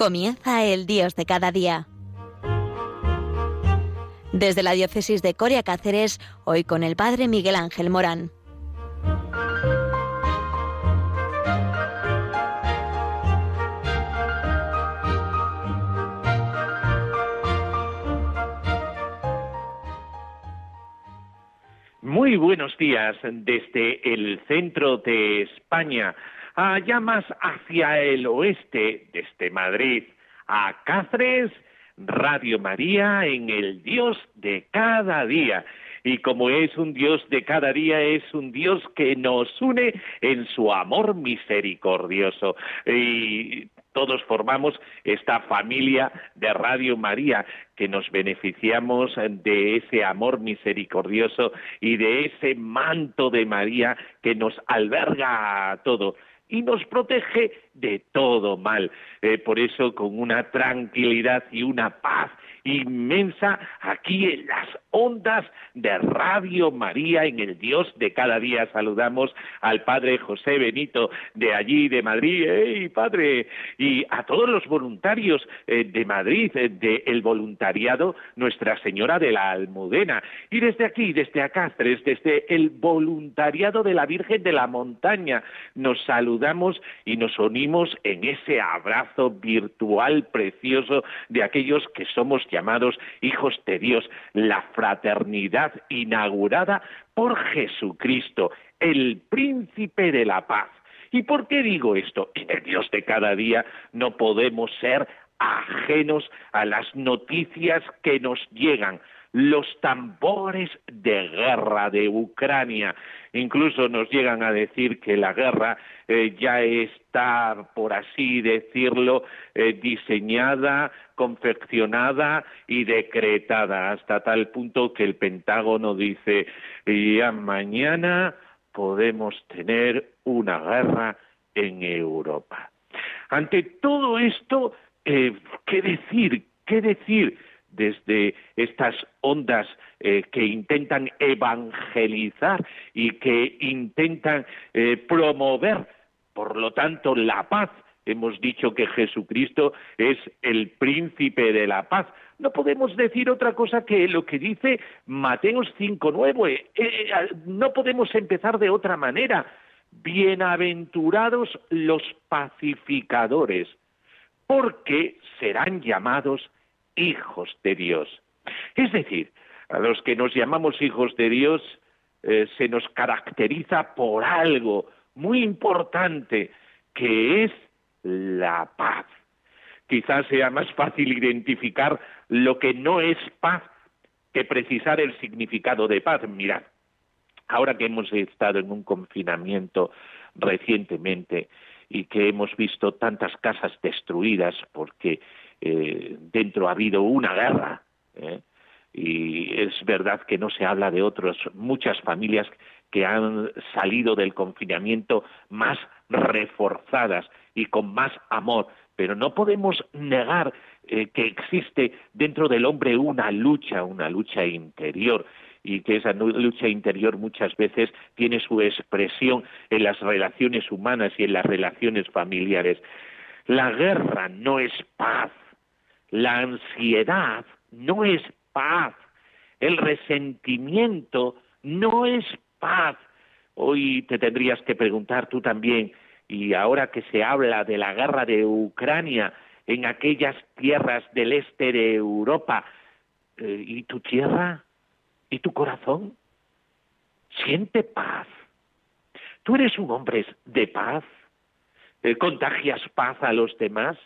Comienza el Dios de cada día. Desde la diócesis de Coria Cáceres, hoy con el Padre Miguel Ángel Morán. Muy buenos días desde el centro de España allá más hacia el oeste, desde Madrid a Cáceres, Radio María en el Dios de cada día. Y como es un Dios de cada día, es un Dios que nos une en su amor misericordioso. Y todos formamos esta familia de Radio María que nos beneficiamos de ese amor misericordioso y de ese manto de María que nos alberga a todo y nos protege de todo mal. Eh, por eso, con una tranquilidad y una paz inmensa aquí en las ondas de Radio María en el Dios de cada día. Saludamos al Padre José Benito de allí, de Madrid, ¡Ey, Padre! Y a todos los voluntarios eh, de Madrid, eh, del voluntariado Nuestra Señora de la Almudena. Y desde aquí, desde acá, desde el voluntariado de la Virgen de la Montaña, nos saludamos y nos unimos en ese abrazo virtual precioso de aquellos que somos llamados hijos de Dios, la fraternidad inaugurada por Jesucristo, el príncipe de la paz. ¿Y por qué digo esto? En el Dios de cada día no podemos ser ajenos a las noticias que nos llegan, los tambores de guerra de Ucrania. Incluso nos llegan a decir que la guerra eh, ya está, por así decirlo, eh, diseñada, confeccionada y decretada, hasta tal punto que el Pentágono dice, ya mañana podemos tener una guerra en Europa. Ante todo esto, eh, ¿qué decir? ¿Qué decir? Desde estas ondas eh, que intentan evangelizar y que intentan eh, promover, por lo tanto, la paz. Hemos dicho que Jesucristo es el príncipe de la paz. No podemos decir otra cosa que lo que dice Mateos 5.9. Eh, no podemos empezar de otra manera. Bienaventurados los pacificadores, porque serán llamados hijos de Dios. Es decir, a los que nos llamamos hijos de Dios eh, se nos caracteriza por algo muy importante, que es la paz. Quizás sea más fácil identificar lo que no es paz que precisar el significado de paz. Mirad, ahora que hemos estado en un confinamiento recientemente y que hemos visto tantas casas destruidas porque eh, dentro ha habido una guerra. ¿eh? Y es verdad que no se habla de otras muchas familias que han salido del confinamiento más reforzadas y con más amor, pero no podemos negar eh, que existe dentro del hombre una lucha, una lucha interior y que esa lucha interior muchas veces tiene su expresión en las relaciones humanas y en las relaciones familiares. La guerra no es paz, la ansiedad no es paz. El resentimiento no es paz. Hoy te tendrías que preguntar tú también, y ahora que se habla de la guerra de Ucrania en aquellas tierras del este de Europa, eh, ¿y tu tierra? ¿Y tu corazón? Siente paz. ¿Tú eres un hombre de paz? Eh, ¿Contagias paz a los demás?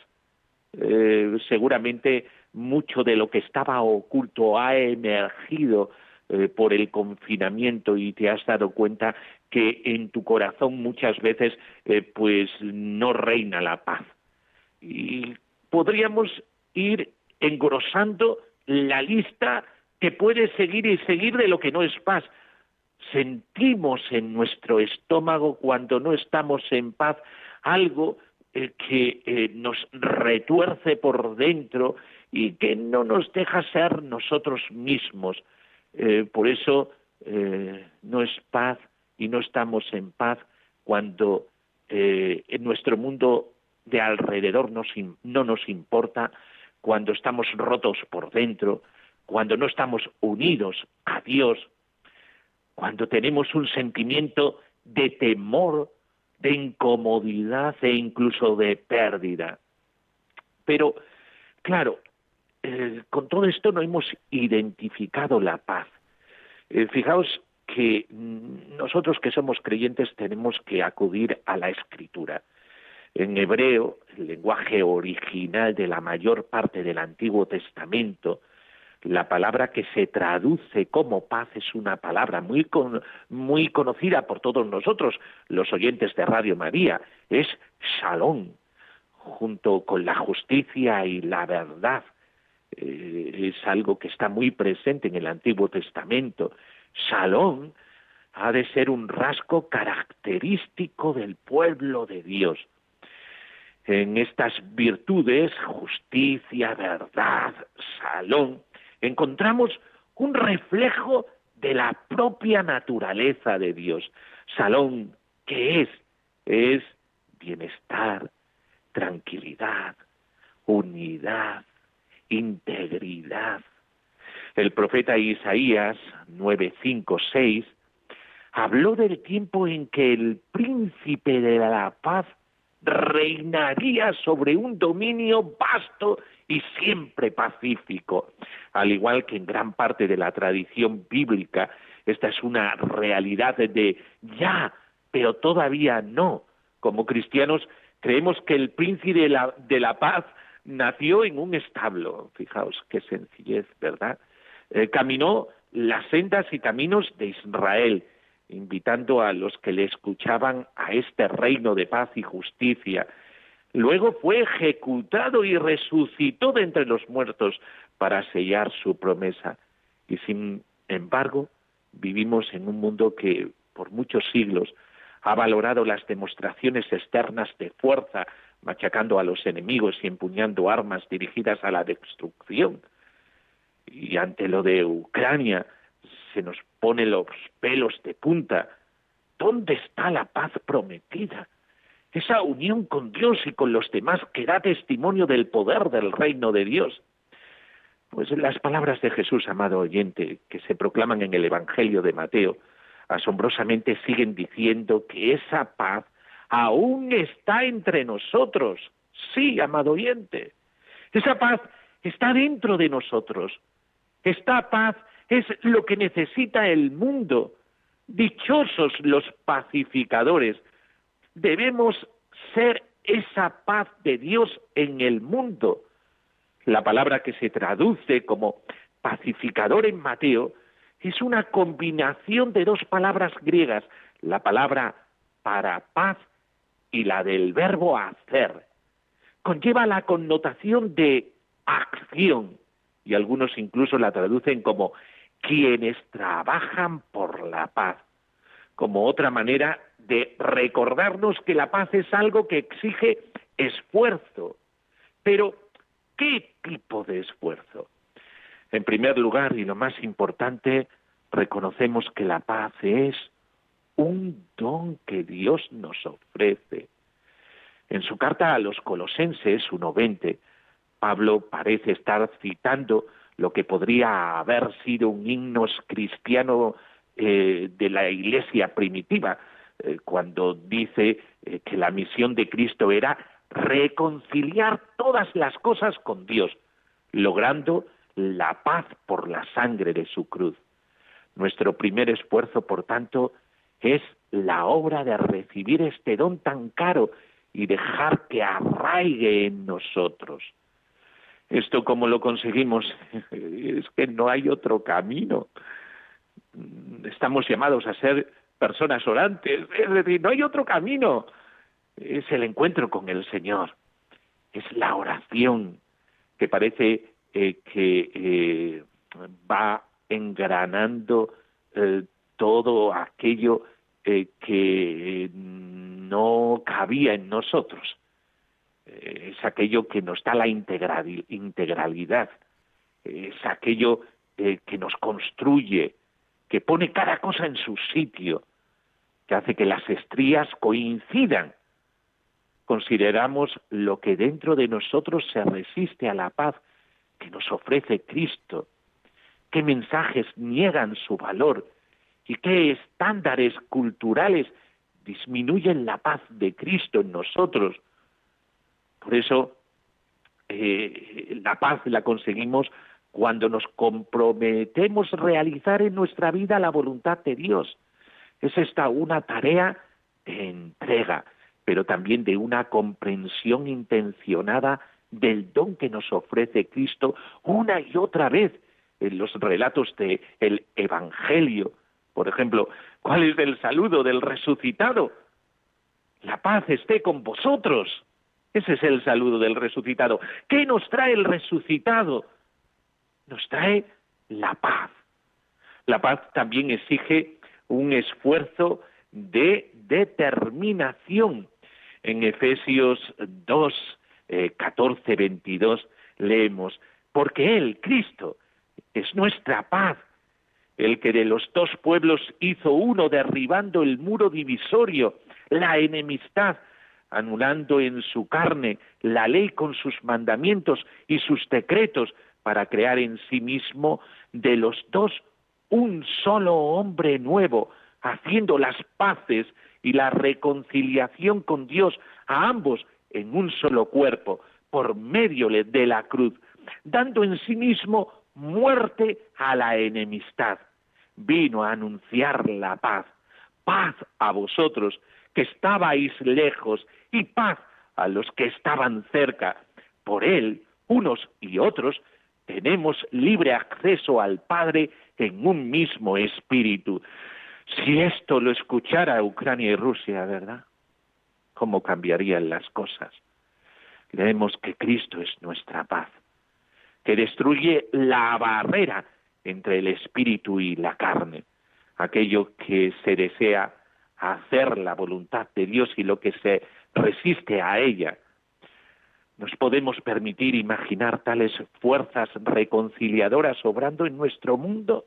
Eh, seguramente mucho de lo que estaba oculto ha emergido eh, por el confinamiento y te has dado cuenta que en tu corazón muchas veces eh, pues no reina la paz. Y podríamos ir engrosando la lista que puede seguir y seguir de lo que no es paz. Sentimos en nuestro estómago cuando no estamos en paz algo eh, que eh, nos retuerce por dentro y que no nos deja ser nosotros mismos. Eh, por eso no es paz y no estamos en paz cuando en nuestro mundo de alrededor no nos importa, cuando estamos rotos por dentro, cuando no estamos unidos a Dios, cuando tenemos un sentimiento de temor, de incomodidad e incluso de pérdida. Pero, claro, eh, con todo esto no hemos identificado la paz. Eh, fijaos que mm, nosotros que somos creyentes tenemos que acudir a la escritura. En hebreo, el lenguaje original de la mayor parte del Antiguo Testamento, la palabra que se traduce como paz es una palabra muy, muy conocida por todos nosotros, los oyentes de Radio María, es shalom, junto con la justicia y la verdad. Eh, es algo que está muy presente en el Antiguo Testamento. Shalom ha de ser un rasgo característico del pueblo de Dios. En estas virtudes, justicia, verdad, salón, encontramos un reflejo de la propia naturaleza de Dios. Salón, ¿qué es? Es bienestar, tranquilidad, unidad, integridad. El profeta Isaías 956 habló del tiempo en que el príncipe de la paz reinaría sobre un dominio vasto y siempre pacífico. Al igual que en gran parte de la tradición bíblica, esta es una realidad de ya, pero todavía no. Como cristianos creemos que el príncipe de la, de la paz nació en un establo. Fijaos qué sencillez, ¿verdad? Eh, caminó las sendas y caminos de Israel invitando a los que le escuchaban a este reino de paz y justicia. Luego fue ejecutado y resucitó de entre los muertos para sellar su promesa. Y sin embargo, vivimos en un mundo que por muchos siglos ha valorado las demostraciones externas de fuerza, machacando a los enemigos y empuñando armas dirigidas a la destrucción. Y ante lo de Ucrania, se nos pone los pelos de punta. ¿Dónde está la paz prometida? Esa unión con Dios y con los demás que da testimonio del poder del reino de Dios. Pues las palabras de Jesús, amado oyente, que se proclaman en el Evangelio de Mateo, asombrosamente siguen diciendo que esa paz aún está entre nosotros. Sí, amado oyente. Esa paz está dentro de nosotros. Esta paz es lo que necesita el mundo. Dichosos los pacificadores. Debemos ser esa paz de Dios en el mundo. La palabra que se traduce como pacificador en Mateo es una combinación de dos palabras griegas, la palabra para paz y la del verbo hacer. Conlleva la connotación de acción y algunos incluso la traducen como quienes trabajan por la paz, como otra manera de recordarnos que la paz es algo que exige esfuerzo. Pero, ¿qué tipo de esfuerzo? En primer lugar, y lo más importante, reconocemos que la paz es un don que Dios nos ofrece. En su carta a los Colosenses 1.20, Pablo parece estar citando lo que podría haber sido un himno cristiano eh, de la iglesia primitiva, eh, cuando dice eh, que la misión de Cristo era reconciliar todas las cosas con Dios, logrando la paz por la sangre de su cruz. Nuestro primer esfuerzo, por tanto, es la obra de recibir este don tan caro y dejar que arraigue en nosotros. ¿Esto cómo lo conseguimos? es que no hay otro camino. Estamos llamados a ser personas orantes, es decir, no hay otro camino. Es el encuentro con el Señor, es la oración que parece eh, que eh, va engranando eh, todo aquello que no cabía en nosotros es aquello que nos da la integralidad, es aquello eh, que nos construye, que pone cada cosa en su sitio, que hace que las estrías coincidan. consideramos lo que dentro de nosotros se resiste a la paz que nos ofrece Cristo, qué mensajes niegan su valor y qué estándares culturales disminuyen la paz de Cristo en nosotros. Por eso eh, la paz la conseguimos cuando nos comprometemos a realizar en nuestra vida la voluntad de Dios. Es esta una tarea de entrega, pero también de una comprensión intencionada del don que nos ofrece Cristo una y otra vez en los relatos del el Evangelio. Por ejemplo, ¿cuál es el saludo del resucitado? La paz esté con vosotros. Ese es el saludo del resucitado. ¿Qué nos trae el resucitado? Nos trae la paz. La paz también exige un esfuerzo de determinación. En Efesios 2, 14, 22 leemos, porque Él, Cristo, es nuestra paz, el que de los dos pueblos hizo uno derribando el muro divisorio, la enemistad, anulando en su carne la ley con sus mandamientos y sus decretos para crear en sí mismo de los dos un solo hombre nuevo, haciendo las paces y la reconciliación con Dios a ambos en un solo cuerpo, por medio de la cruz, dando en sí mismo muerte a la enemistad. Vino a anunciar la paz, paz a vosotros que estabais lejos y paz a los que estaban cerca. Por él, unos y otros, tenemos libre acceso al Padre en un mismo espíritu. Si esto lo escuchara Ucrania y Rusia, ¿verdad? ¿Cómo cambiarían las cosas? Leemos que Cristo es nuestra paz, que destruye la barrera entre el espíritu y la carne, aquello que se desea hacer la voluntad de Dios y lo que se resiste a ella. ¿Nos podemos permitir imaginar tales fuerzas reconciliadoras obrando en nuestro mundo?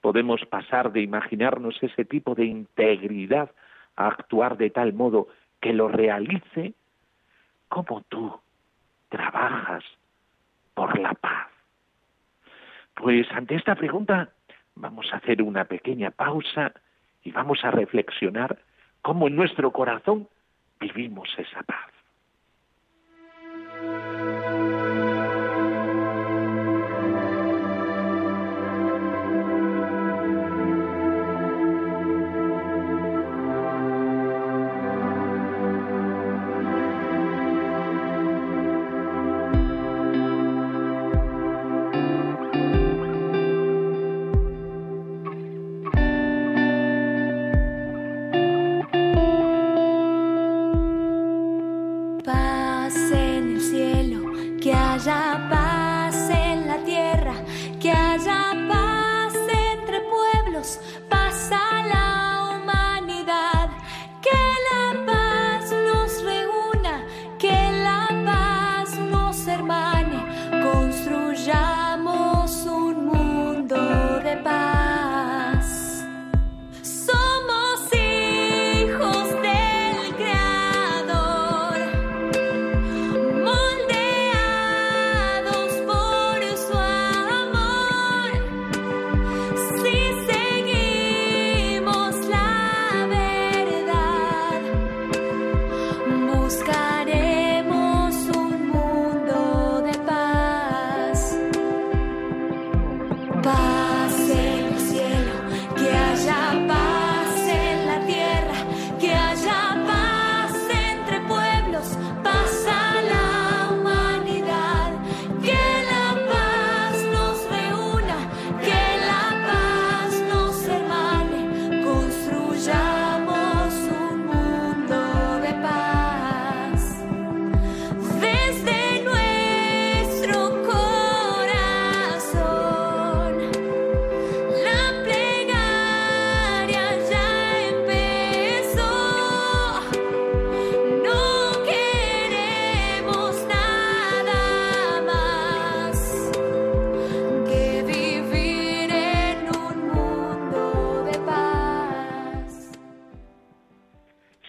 ¿Podemos pasar de imaginarnos ese tipo de integridad a actuar de tal modo que lo realice? ¿Cómo tú trabajas por la paz? Pues ante esta pregunta vamos a hacer una pequeña pausa y vamos a reflexionar cómo en nuestro corazón vivimos esa paz.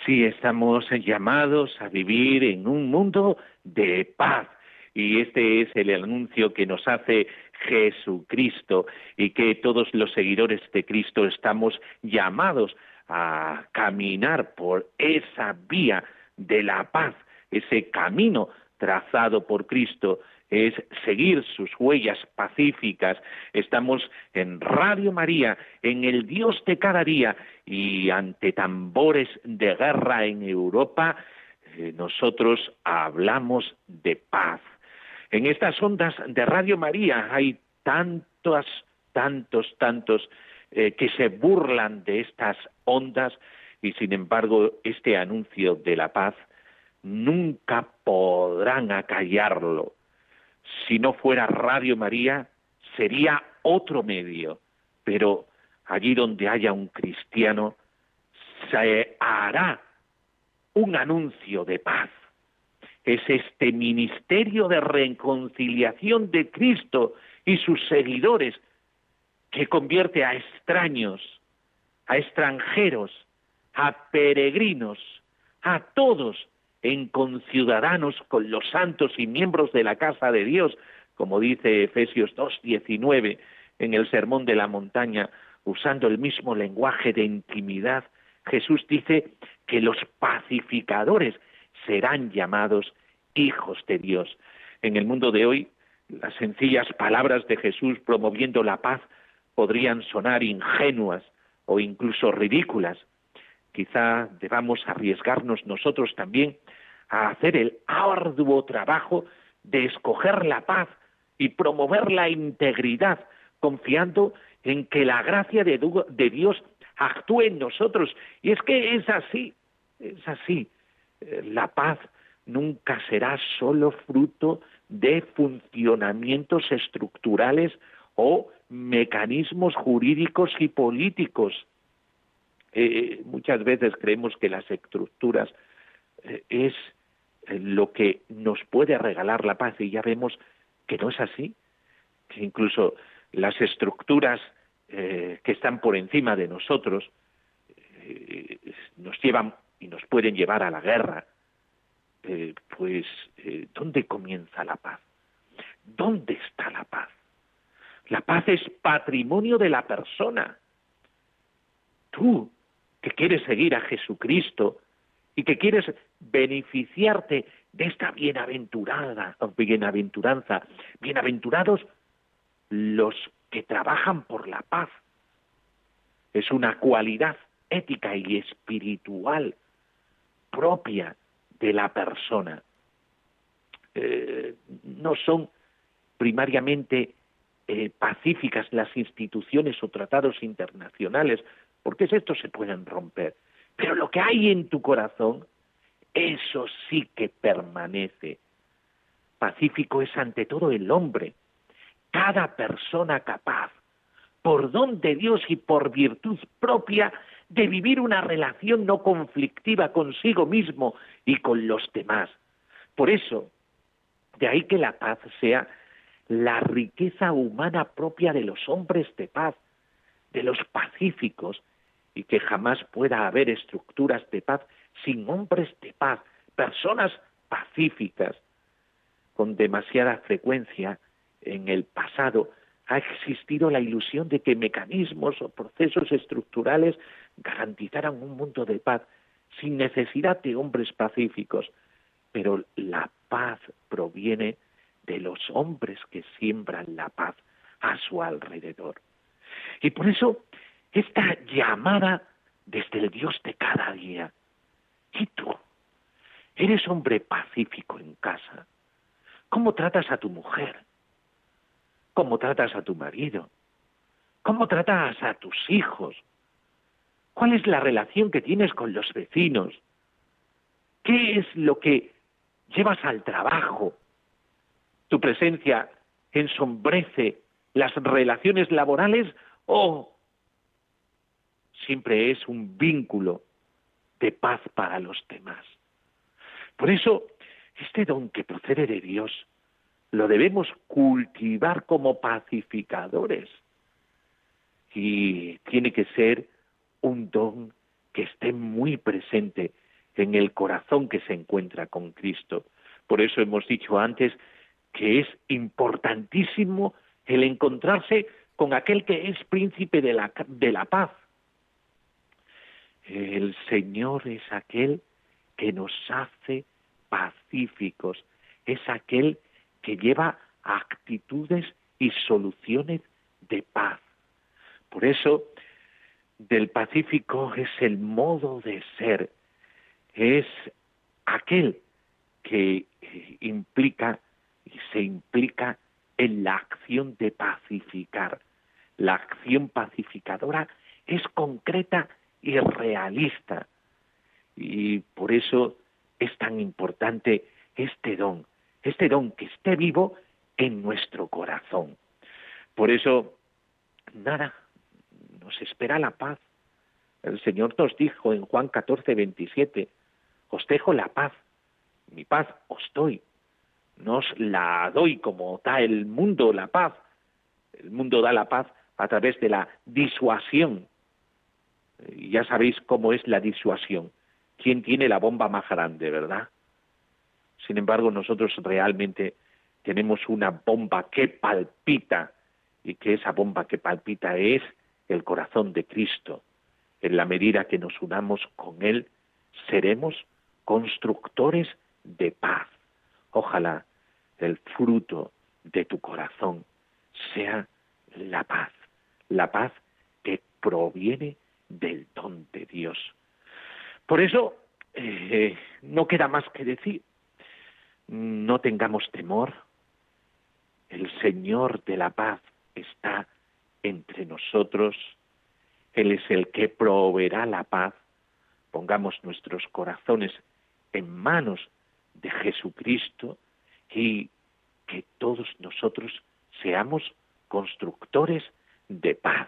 Sí, estamos llamados a vivir en un mundo de paz. Y este es el anuncio que nos hace Jesucristo y que todos los seguidores de Cristo estamos llamados a caminar por esa vía de la paz, ese camino trazado por Cristo es seguir sus huellas pacíficas. Estamos en Radio María, en el Dios de cada día y ante tambores de guerra en Europa, eh, nosotros hablamos de paz. En estas ondas de Radio María hay tantos, tantos, tantos eh, que se burlan de estas ondas y sin embargo este anuncio de la paz nunca podrán acallarlo si no fuera Radio María, sería otro medio, pero allí donde haya un cristiano, se hará un anuncio de paz. Es este ministerio de reconciliación de Cristo y sus seguidores que convierte a extraños, a extranjeros, a peregrinos, a todos en conciudadanos con los santos y miembros de la casa de Dios, como dice Efesios 2.19 en el Sermón de la Montaña, usando el mismo lenguaje de intimidad, Jesús dice que los pacificadores serán llamados hijos de Dios. En el mundo de hoy, las sencillas palabras de Jesús promoviendo la paz podrían sonar ingenuas o incluso ridículas. Quizá debamos arriesgarnos nosotros también a hacer el arduo trabajo de escoger la paz y promover la integridad, confiando en que la gracia de, Dios actúe en nosotros. Y es que es así, es así. Eh, la paz nunca será solo fruto de funcionamientos estructurales o mecanismos jurídicos y políticos. Eh, muchas veces creemos que las estructuras eh, es eh, lo que nos puede regalar la paz y ya vemos que no es así, que incluso las estructuras eh, que están por encima de nosotros eh, nos llevan y nos pueden llevar a la guerra. pues, ¿dónde comienza la paz? ¿Dónde está la paz? La paz es patrimonio de la persona. Tú, que quieres seguir a Jesucristo, y que quieres beneficiarte de esta bienaventurada, bienaventuranza, bienaventurados los que trabajan por la paz. Es una cualidad ética y espiritual propia de la persona. Eh, no son primariamente eh, pacíficas las instituciones o tratados internacionales, porque estos se pueden romper. Pero lo que hay en tu corazón, eso sí que permanece. Pacífico es ante todo el hombre, cada persona capaz, por don de Dios y por virtud propia, de vivir una relación no conflictiva consigo mismo y con los demás. Por eso, de ahí que la paz sea la riqueza humana propia de los hombres de paz, de los pacíficos, y que jamás pueda haber estructuras de paz sin hombres de paz, personas pacíficas. Con demasiada frecuencia en el pasado ha existido la ilusión de que mecanismos o procesos estructurales garantizaran un mundo de paz sin necesidad de hombres pacíficos. Pero la paz proviene de los hombres que siembran la paz a su alrededor. Y por eso esta llamada desde el Dios de cada día. ¿Y tú? ¿Eres hombre pacífico en casa? ¿Cómo tratas a tu mujer? ¿Cómo tratas a tu marido? ¿Cómo tratas a tus hijos? ¿Cuál es la relación que tienes con los vecinos? ¿Qué es lo que llevas al trabajo? ¿Tu presencia ensombrece las relaciones laborales o siempre es un vínculo de paz para los demás. Por eso, este don que procede de Dios lo debemos cultivar como pacificadores y tiene que ser un don que esté muy presente en el corazón que se encuentra con Cristo. Por eso hemos dicho antes que es importantísimo el encontrarse con aquel que es príncipe de la, de la paz. El Señor es aquel que nos hace pacíficos, es aquel que lleva actitudes y soluciones de paz. Por eso, del Pacífico es el modo de ser, es aquel que implica y se implica en la acción de pacificar. La acción pacificadora es concreta y realista. Y por eso es tan importante este don, este don que esté vivo en nuestro corazón. Por eso, nada, nos espera la paz. El Señor nos dijo en Juan 14, 27, os dejo la paz, mi paz os doy. No os la doy como da el mundo la paz. El mundo da la paz a través de la disuasión. Y ya sabéis cómo es la disuasión. ¿Quién tiene la bomba más grande, verdad? Sin embargo, nosotros realmente tenemos una bomba que palpita y que esa bomba que palpita es el corazón de Cristo. En la medida que nos unamos con Él, seremos constructores de paz. Ojalá el fruto de tu corazón sea la paz, la paz que proviene del don de Dios. Por eso, eh, no queda más que decir, no tengamos temor, el Señor de la paz está entre nosotros, Él es el que proveerá la paz, pongamos nuestros corazones en manos de Jesucristo y que todos nosotros seamos constructores de paz.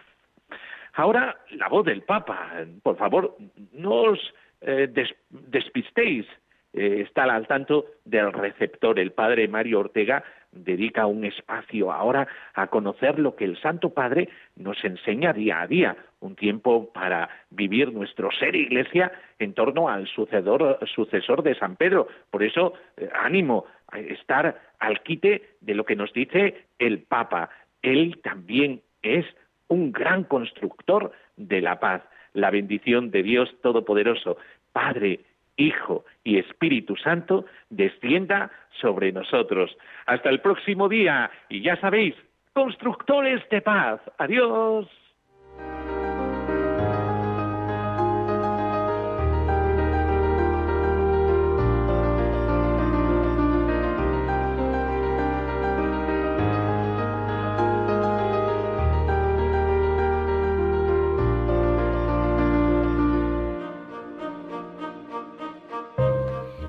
Ahora, la voz del Papa. Por favor, no os eh, despistéis. Eh, está al tanto del receptor. El padre Mario Ortega dedica un espacio ahora a conocer lo que el Santo Padre nos enseña día a día, un tiempo para vivir nuestro ser iglesia en torno al sucedor, sucesor de San Pedro. Por eso, eh, ánimo a estar al quite de lo que nos dice el Papa. Él también es un gran constructor de la paz. La bendición de Dios Todopoderoso, Padre, Hijo y Espíritu Santo, descienda sobre nosotros. Hasta el próximo día y ya sabéis, constructores de paz. Adiós.